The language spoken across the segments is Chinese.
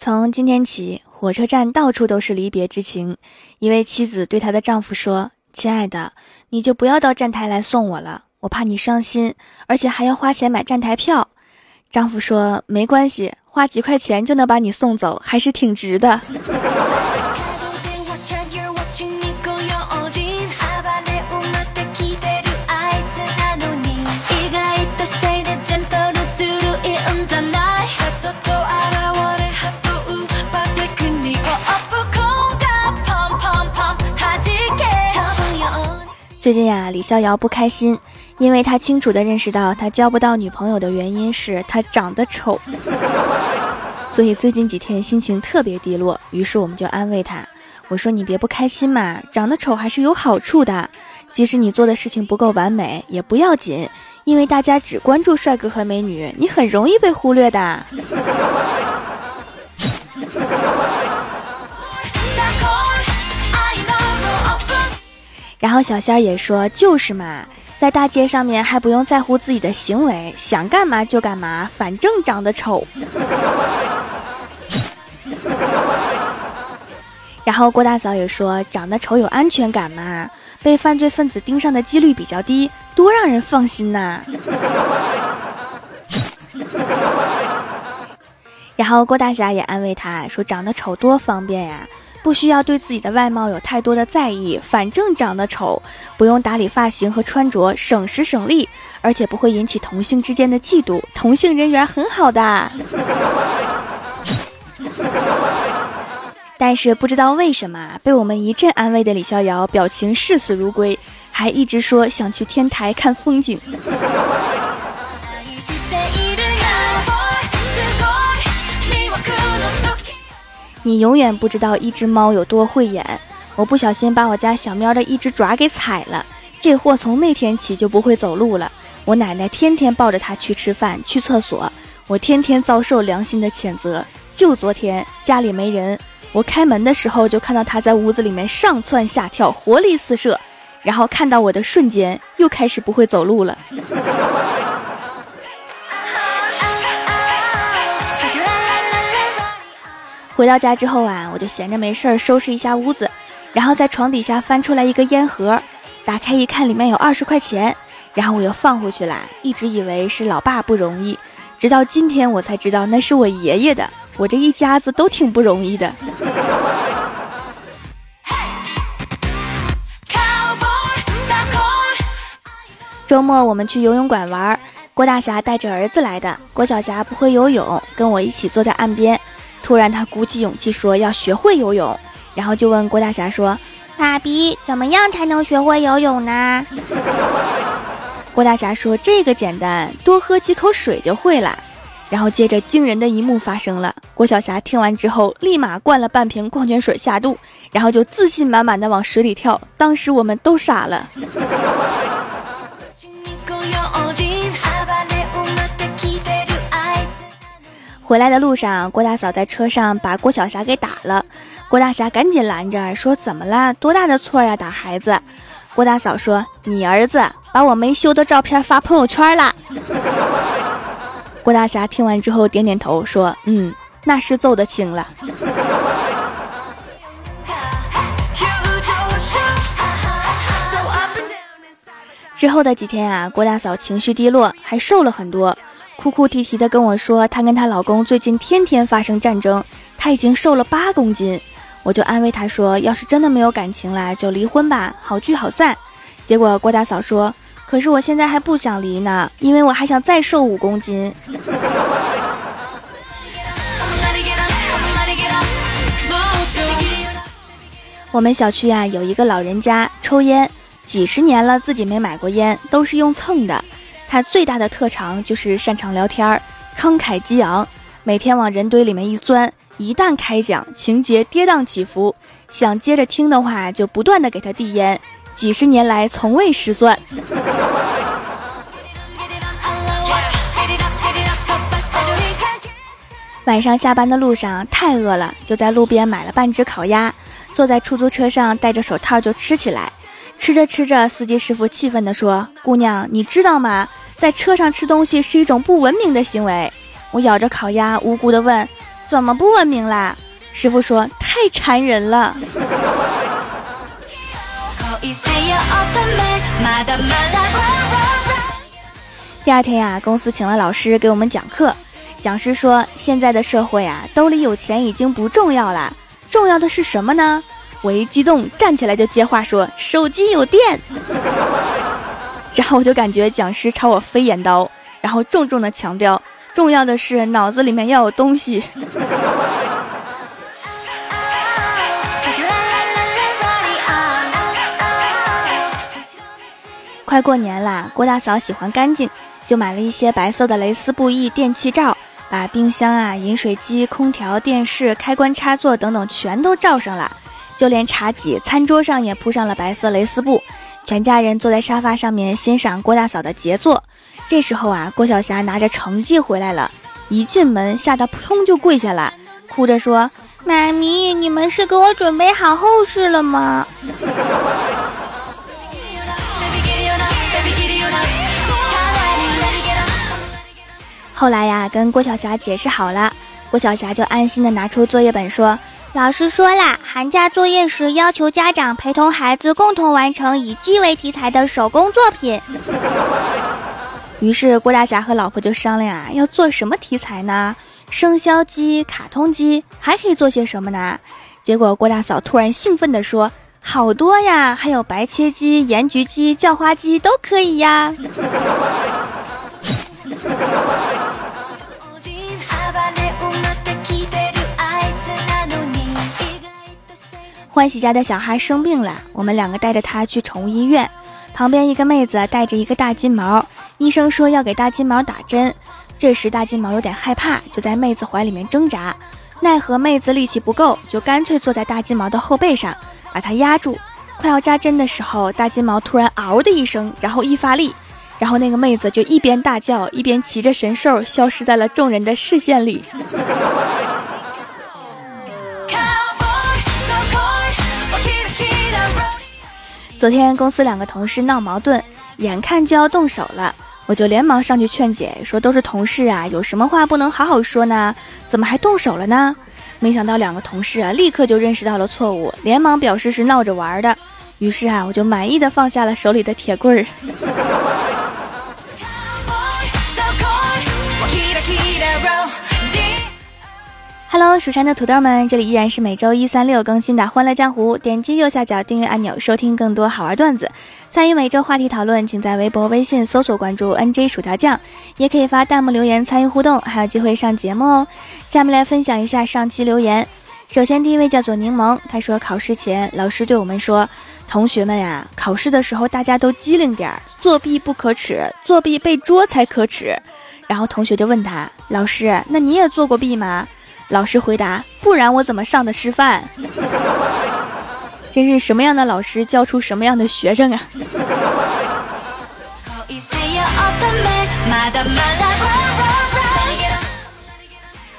从今天起，火车站到处都是离别之情。一位妻子对她的丈夫说：“亲爱的，你就不要到站台来送我了，我怕你伤心，而且还要花钱买站台票。”丈夫说：“没关系，花几块钱就能把你送走，还是挺值的。” 最近呀，李逍遥不开心，因为他清楚的认识到他交不到女朋友的原因是他长得丑，所以最近几天心情特别低落。于是我们就安慰他，我说你别不开心嘛，长得丑还是有好处的，即使你做的事情不够完美也不要紧，因为大家只关注帅哥和美女，你很容易被忽略的。然后小仙儿也说：“就是嘛，在大街上面还不用在乎自己的行为，想干嘛就干嘛，反正长得丑。”然后郭大嫂也说：“长得丑有安全感嘛，被犯罪分子盯上的几率比较低，多让人放心呐。”然后郭大侠也安慰他说：“长得丑多方便呀。”不需要对自己的外貌有太多的在意，反正长得丑，不用打理发型和穿着，省时省力，而且不会引起同性之间的嫉妒，同性人缘很好的。但是不知道为什么，被我们一阵安慰的李逍遥表情视死如归，还一直说想去天台看风景。你永远不知道一只猫有多会演。我不小心把我家小喵的一只爪给踩了，这货从那天起就不会走路了。我奶奶天天抱着它去吃饭、去厕所，我天天遭受良心的谴责。就昨天家里没人，我开门的时候就看到它在屋子里面上蹿下跳，活力四射，然后看到我的瞬间又开始不会走路了。回到家之后啊，我就闲着没事儿收拾一下屋子，然后在床底下翻出来一个烟盒，打开一看里面有二十块钱，然后我又放回去了。一直以为是老爸不容易，直到今天我才知道那是我爷爷的。我这一家子都挺不容易的。周末我们去游泳馆玩，郭大侠带着儿子来的。郭小霞不会游泳，跟我一起坐在岸边。突然，他鼓起勇气说要学会游泳，然后就问郭大侠说：“爸比，怎么样才能学会游泳呢？” 郭大侠说：“这个简单，多喝几口水就会了。”然后接着惊人的一幕发生了，郭小霞听完之后，立马灌了半瓶矿泉水下肚，然后就自信满满的往水里跳。当时我们都傻了。回来的路上，郭大嫂在车上把郭小霞给打了。郭大侠赶紧拦着，说：“怎么了？多大的错呀？打孩子？”郭大嫂说：“你儿子把我没修的照片发朋友圈了。” 郭大侠听完之后点点头，说：“嗯，那是揍得轻了。” 之后的几天啊，郭大嫂情绪低落，还瘦了很多。哭哭啼啼的跟我说，她跟她老公最近天天发生战争，她已经瘦了八公斤。我就安慰她说，要是真的没有感情了，就离婚吧，好聚好散。结果郭大嫂说，可是我现在还不想离呢，因为我还想再瘦五公斤。我们小区啊有一个老人家抽烟，几十年了自己没买过烟，都是用蹭的。他最大的特长就是擅长聊天儿，慷慨激昂，每天往人堆里面一钻，一旦开讲，情节跌宕起伏，想接着听的话，就不断的给他递烟，几十年来从未失算。晚上下班的路上太饿了，就在路边买了半只烤鸭，坐在出租车上戴着手套就吃起来。吃着吃着，司机师傅气愤地说：“姑娘，你知道吗？在车上吃东西是一种不文明的行为。”我咬着烤鸭，无辜地问：“怎么不文明啦？师傅说太馋人了。第二天呀，公司请了老师给我们讲课。讲师说，现在的社会啊，兜里有钱已经不重要了，重要的是什么呢？我一激动，站起来就接话说：“手机有电。”然后我就感觉讲师朝我飞眼刀，然后重重的强调：“重要的是脑子里面要有东西。”快过年啦，郭大嫂喜欢干净，就买了一些白色的蕾丝布艺电器罩，把冰箱啊、饮水机、空调、电视、开关插座等等全都罩上了，就连茶几、餐桌上也铺上了白色蕾丝布。全家人坐在沙发上面欣赏郭大嫂的杰作。这时候啊，郭晓霞拿着成绩回来了，一进门吓得扑通就跪下了，哭着说：“妈咪，你们是给我准备好后事了吗？”后来呀，跟郭晓霞解释好了，郭晓霞就安心的拿出作业本说：“老师说了，寒假作业时要求家长陪同孩子共同完成以鸡为题材的手工作品。”于是郭大侠和老婆就商量啊，要做什么题材呢？生肖鸡、卡通鸡，还可以做些什么呢？结果郭大嫂突然兴奋地说：“好多呀，还有白切鸡、盐焗鸡、叫花鸡都可以呀。”欢喜家的小孩生病了，我们两个带着他去宠物医院。旁边一个妹子带着一个大金毛，医生说要给大金毛打针。这时大金毛有点害怕，就在妹子怀里面挣扎。奈何妹子力气不够，就干脆坐在大金毛的后背上，把它压住。快要扎针的时候，大金毛突然嗷的一声，然后一发力，然后那个妹子就一边大叫，一边骑着神兽消失在了众人的视线里。昨天公司两个同事闹矛盾，眼看就要动手了，我就连忙上去劝解，说都是同事啊，有什么话不能好好说呢？怎么还动手了呢？没想到两个同事啊，立刻就认识到了错误，连忙表示是闹着玩的。于是啊，我就满意的放下了手里的铁棍儿。Hello，蜀山的土豆们，这里依然是每周一、三、六更新的《欢乐江湖》。点击右下角订阅按钮，收听更多好玩段子。参与每周话题讨论，请在微博、微信搜索关注 “nj 薯条酱”，也可以发弹幕留言参与互动，还有机会上节目哦。下面来分享一下上期留言。首先，第一位叫做柠檬，他说考试前老师对我们说：“同学们呀，考试的时候大家都机灵点儿，作弊不可耻，作弊被捉才可耻。”然后同学就问他：“老师，那你也做过弊吗？”老师回答：“不然我怎么上的师范？真是什么样的老师教出什么样的学生啊！”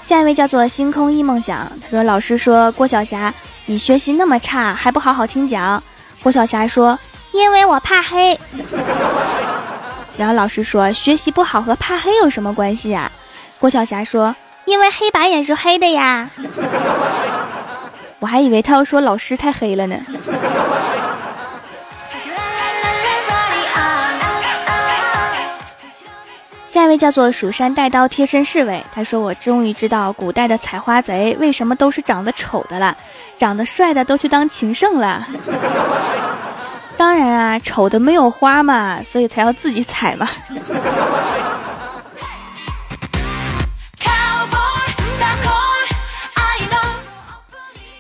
下一位叫做星空一梦想，他说：“老师说郭晓霞，你学习那么差，还不好好听讲。”郭晓霞说：“因为我怕黑。”然后老师说：“学习不好和怕黑有什么关系呀？”郭晓霞说。因为黑板也是黑的呀，我还以为他要说老师太黑了呢。下一位叫做蜀山带刀贴身侍卫，他说：“我终于知道古代的采花贼为什么都是长得丑的了，长得帅的都去当情圣了。当然啊，丑的没有花嘛，所以才要自己采嘛。”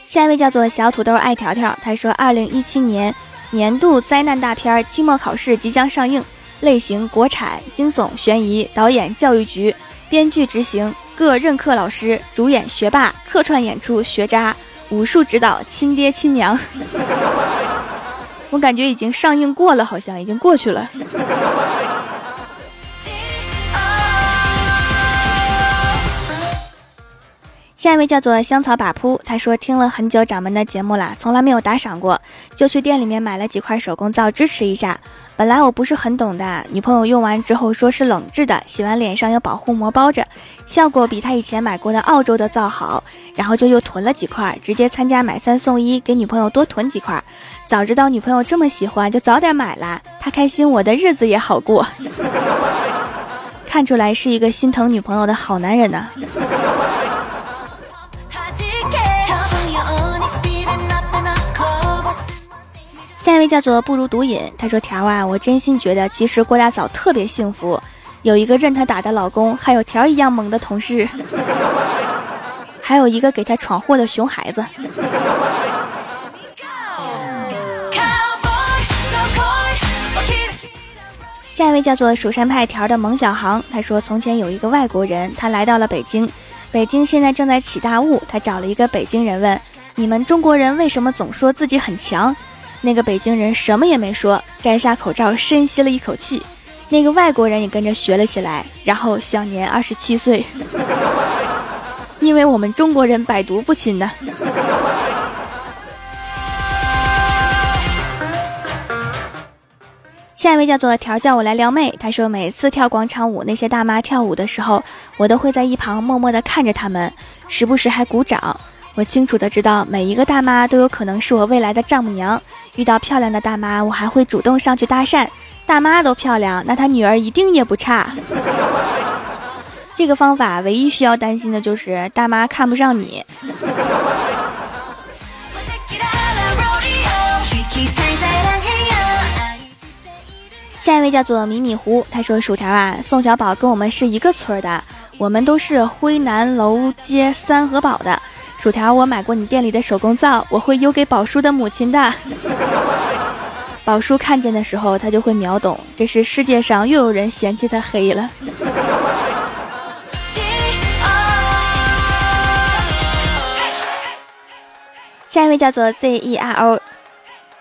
下一位叫做小土豆爱条条，他说：“二零一七年年度灾难大片期末考试即将上映，类型国产惊悚悬疑，导演教育局，编剧执行各任课老师，主演学霸，客串演出学渣，武术指导亲爹亲娘。我感觉已经上映过了，好像已经过去了。”下一位叫做香草把铺，他说听了很久掌门的节目了，从来没有打赏过，就去店里面买了几块手工皂支持一下。本来我不是很懂的，女朋友用完之后说是冷制的，洗完脸上有保护膜包着，效果比他以前买过的澳洲的皂好，然后就又囤了几块，直接参加买三送一，给女朋友多囤几块。早知道女朋友这么喜欢，就早点买了，她开心，我的日子也好过。看出来是一个心疼女朋友的好男人呢。下一位叫做不如毒瘾，他说：“条啊，我真心觉得其实郭大嫂特别幸福，有一个任她打的老公，还有条一样猛的同事，还有一个给她闯祸的熊孩子。”下一位叫做蜀山派条的蒙小航，他说：“从前有一个外国人，他来到了北京，北京现在正在起大雾，他找了一个北京人问：你们中国人为什么总说自己很强？”那个北京人什么也没说，摘下口罩，深吸了一口气。那个外国人也跟着学了起来，然后享年二十七岁。因为我们中国人百毒不侵的。下一位叫做条，叫我来撩妹。他说，每次跳广场舞，那些大妈跳舞的时候，我都会在一旁默默的看着他们，时不时还鼓掌。我清楚的知道，每一个大妈都有可能是我未来的丈母娘。遇到漂亮的大妈，我还会主动上去搭讪。大妈都漂亮，那她女儿一定也不差。这个方法唯一需要担心的就是大妈看不上你。下一位叫做米米糊，他说：“薯条啊，宋小宝跟我们是一个村的，我们都是辉南楼街三河堡的。薯条，我买过你店里的手工皂，我会邮给宝叔的母亲的。宝叔看见的时候，他就会秒懂，这是世界上又有人嫌弃他黑了。”下一位叫做 Z E R O。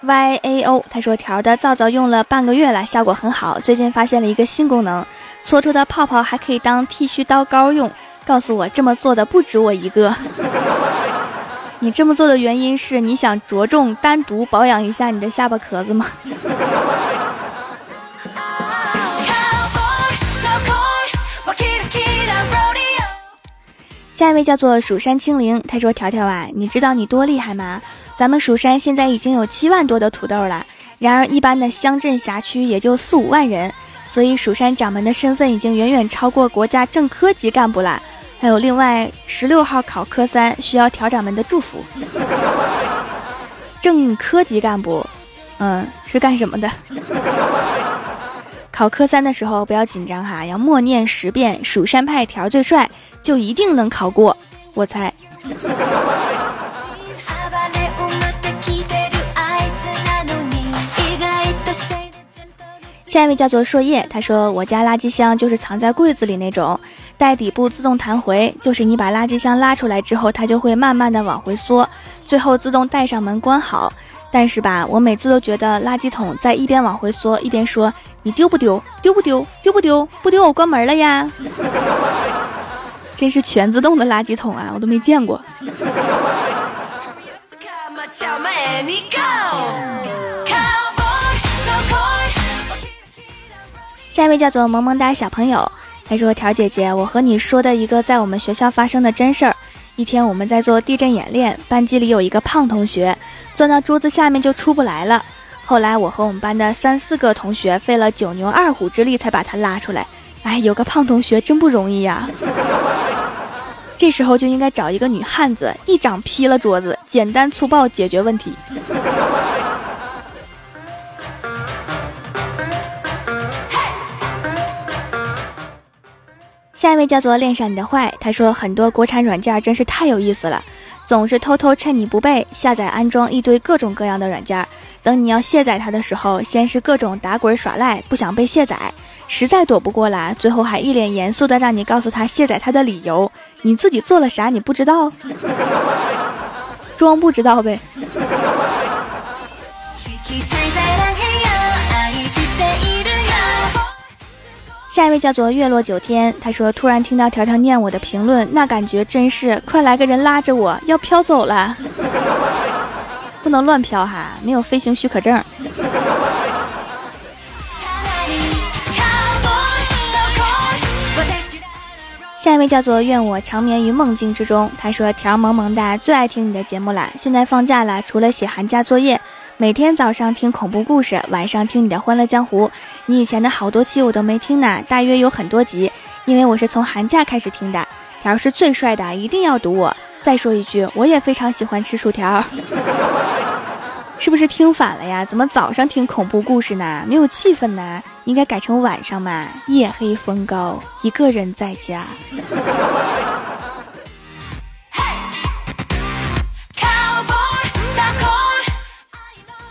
Y A O，他说条的皂皂用了半个月了，效果很好。最近发现了一个新功能，搓出的泡泡还可以当剃须刀膏用。告诉我这么做的不止我一个。你这么做的原因是你想着重单独保养一下你的下巴壳子吗？下一位叫做蜀山青灵，他说条条啊，你知道你多厉害吗？咱们蜀山现在已经有七万多的土豆了，然而一般的乡镇辖区也就四五万人，所以蜀山掌门的身份已经远远超过国家正科级干部了。还有另外十六号考科三需要调长们的祝福。正科级干部，嗯，是干什么的？考科三的时候不要紧张哈，要默念十遍“蜀山派条最帅”，就一定能考过。我猜。下一位叫做硕叶，他说我家垃圾箱就是藏在柜子里那种，带底部自动弹回，就是你把垃圾箱拉出来之后，它就会慢慢的往回缩，最后自动带上门关好。但是吧，我每次都觉得垃圾桶在一边往回缩，一边说你丢不丢？丢不丢？丢不丢？不丢我关门了呀！真是全自动的垃圾桶啊，我都没见过。下一位叫做萌萌哒小朋友，他说：“条姐姐，我和你说的一个在我们学校发生的真事儿。一天我们在做地震演练，班级里有一个胖同学，钻到桌子下面就出不来了。后来我和我们班的三四个同学费了九牛二虎之力才把他拉出来。哎，有个胖同学真不容易呀。这时候就应该找一个女汉子，一掌劈了桌子，简单粗暴解决问题。”下一位叫做恋上你的坏，他说很多国产软件真是太有意思了，总是偷偷趁你不备下载安装一堆各种各样的软件，等你要卸载它的时候，先是各种打滚耍赖，不想被卸载，实在躲不过来，最后还一脸严肃的让你告诉他卸载它的理由，你自己做了啥你不知道？装不知道呗。下一位叫做月落九天，他说突然听到条条念我的评论，那感觉真是快来个人拉着我要飘走了，不能乱飘哈，没有飞行许可证。下一位叫做愿我长眠于梦境之中。他说：“条萌萌哒，最爱听你的节目了。现在放假了，除了写寒假作业，每天早上听恐怖故事，晚上听你的欢乐江湖。你以前的好多期我都没听呢，大约有很多集，因为我是从寒假开始听的。条是最帅的，一定要读我。再说一句，我也非常喜欢吃薯条。”是不是听反了呀？怎么早上听恐怖故事呢？没有气氛呢？应该改成晚上嘛。夜黑风高，一个人在家。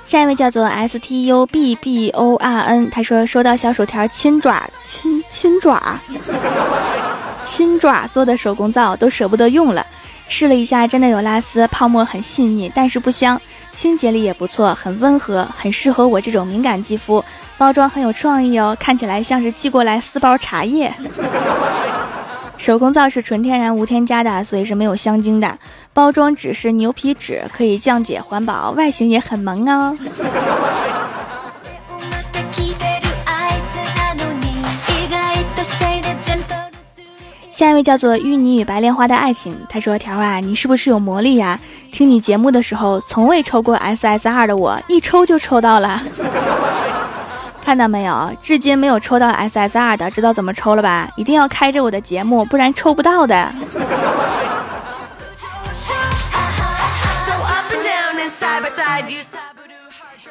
下一位叫做 S T U B B O R N，他说收到小薯条亲爪亲亲爪亲爪做的手工皂，都舍不得用了。试了一下，真的有拉丝，泡沫很细腻，但是不香，清洁力也不错，很温和，很适合我这种敏感肌肤。包装很有创意哦，看起来像是寄过来四包茶叶。手工皂是纯天然无添加的，所以是没有香精的。包装纸是牛皮纸，可以降解环保，外形也很萌哦。下一位叫做《淤泥与白莲花的爱情》，他说：“条啊，你是不是有魔力呀？听你节目的时候，从未抽过 SSR 的我，一抽就抽到了。看到没有？至今没有抽到 SSR 的，知道怎么抽了吧？一定要开着我的节目，不然抽不到的。”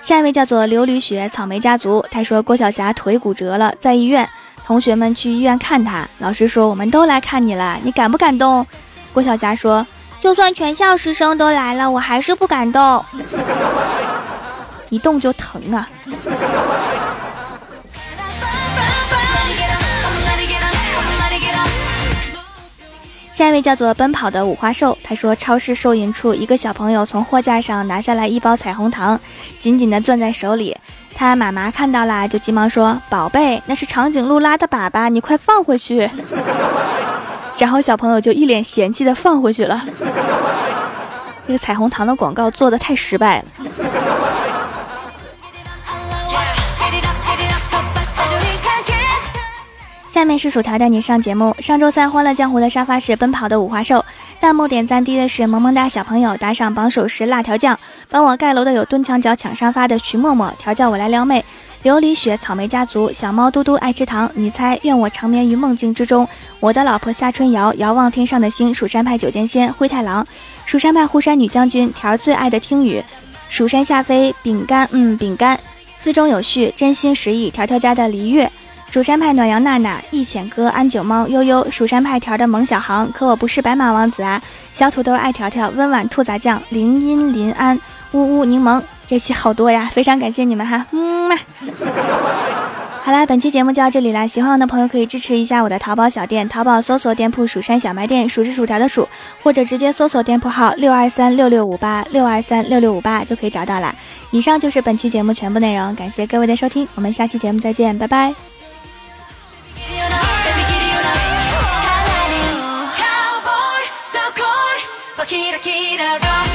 下一位叫做琉璃雪草莓家族，他说：“郭晓霞腿骨折了，在医院。”同学们去医院看他，老师说我们都来看你了，你感不感动？郭晓霞说，就算全校师生都来了，我还是不敢动，一动就疼啊。下一位叫做奔跑的五花兽，他说超市收银处一个小朋友从货架上拿下来一包彩虹糖，紧紧的攥在手里。他妈妈看到了，就急忙说：“宝贝，那是长颈鹿拉的粑粑，你快放回去。” 然后小朋友就一脸嫌弃的放回去了。这个彩虹糖的广告做的太失败了。下面是薯条带你上节目。上周三欢乐江湖的沙发是奔跑的五花兽，弹幕点赞低的是萌萌哒小朋友，打赏榜首是辣条酱，帮我盖楼的有蹲墙角抢沙发的徐默默，调教我来撩妹，琉璃雪草莓家族，小猫嘟嘟爱吃糖，你猜愿我长眠于梦境之中，我的老婆夏春瑶，遥望天上的星，蜀山派九剑仙灰太狼，蜀山派护山女将军条最爱的听雨，蜀山下飞饼干，嗯饼干，字中有序，真心实意，条条家的璃月。蜀山派暖阳娜娜、一浅哥、安九猫、悠悠，蜀山派条的萌小航，可我不是白马王子啊！小土豆爱条条、温婉兔杂酱、林音林安、呜呜柠檬，这期好多呀，非常感谢你们哈，嗯嘛。好啦，本期节目就到这里啦，喜欢我的朋友可以支持一下我的淘宝小店，淘宝搜索店铺“蜀山小卖店”，数是薯条的数，或者直接搜索店铺号六二三六六五八六二三六六五八就可以找到啦。以上就是本期节目全部内容，感谢各位的收听，我们下期节目再见，拜拜。キラキラロ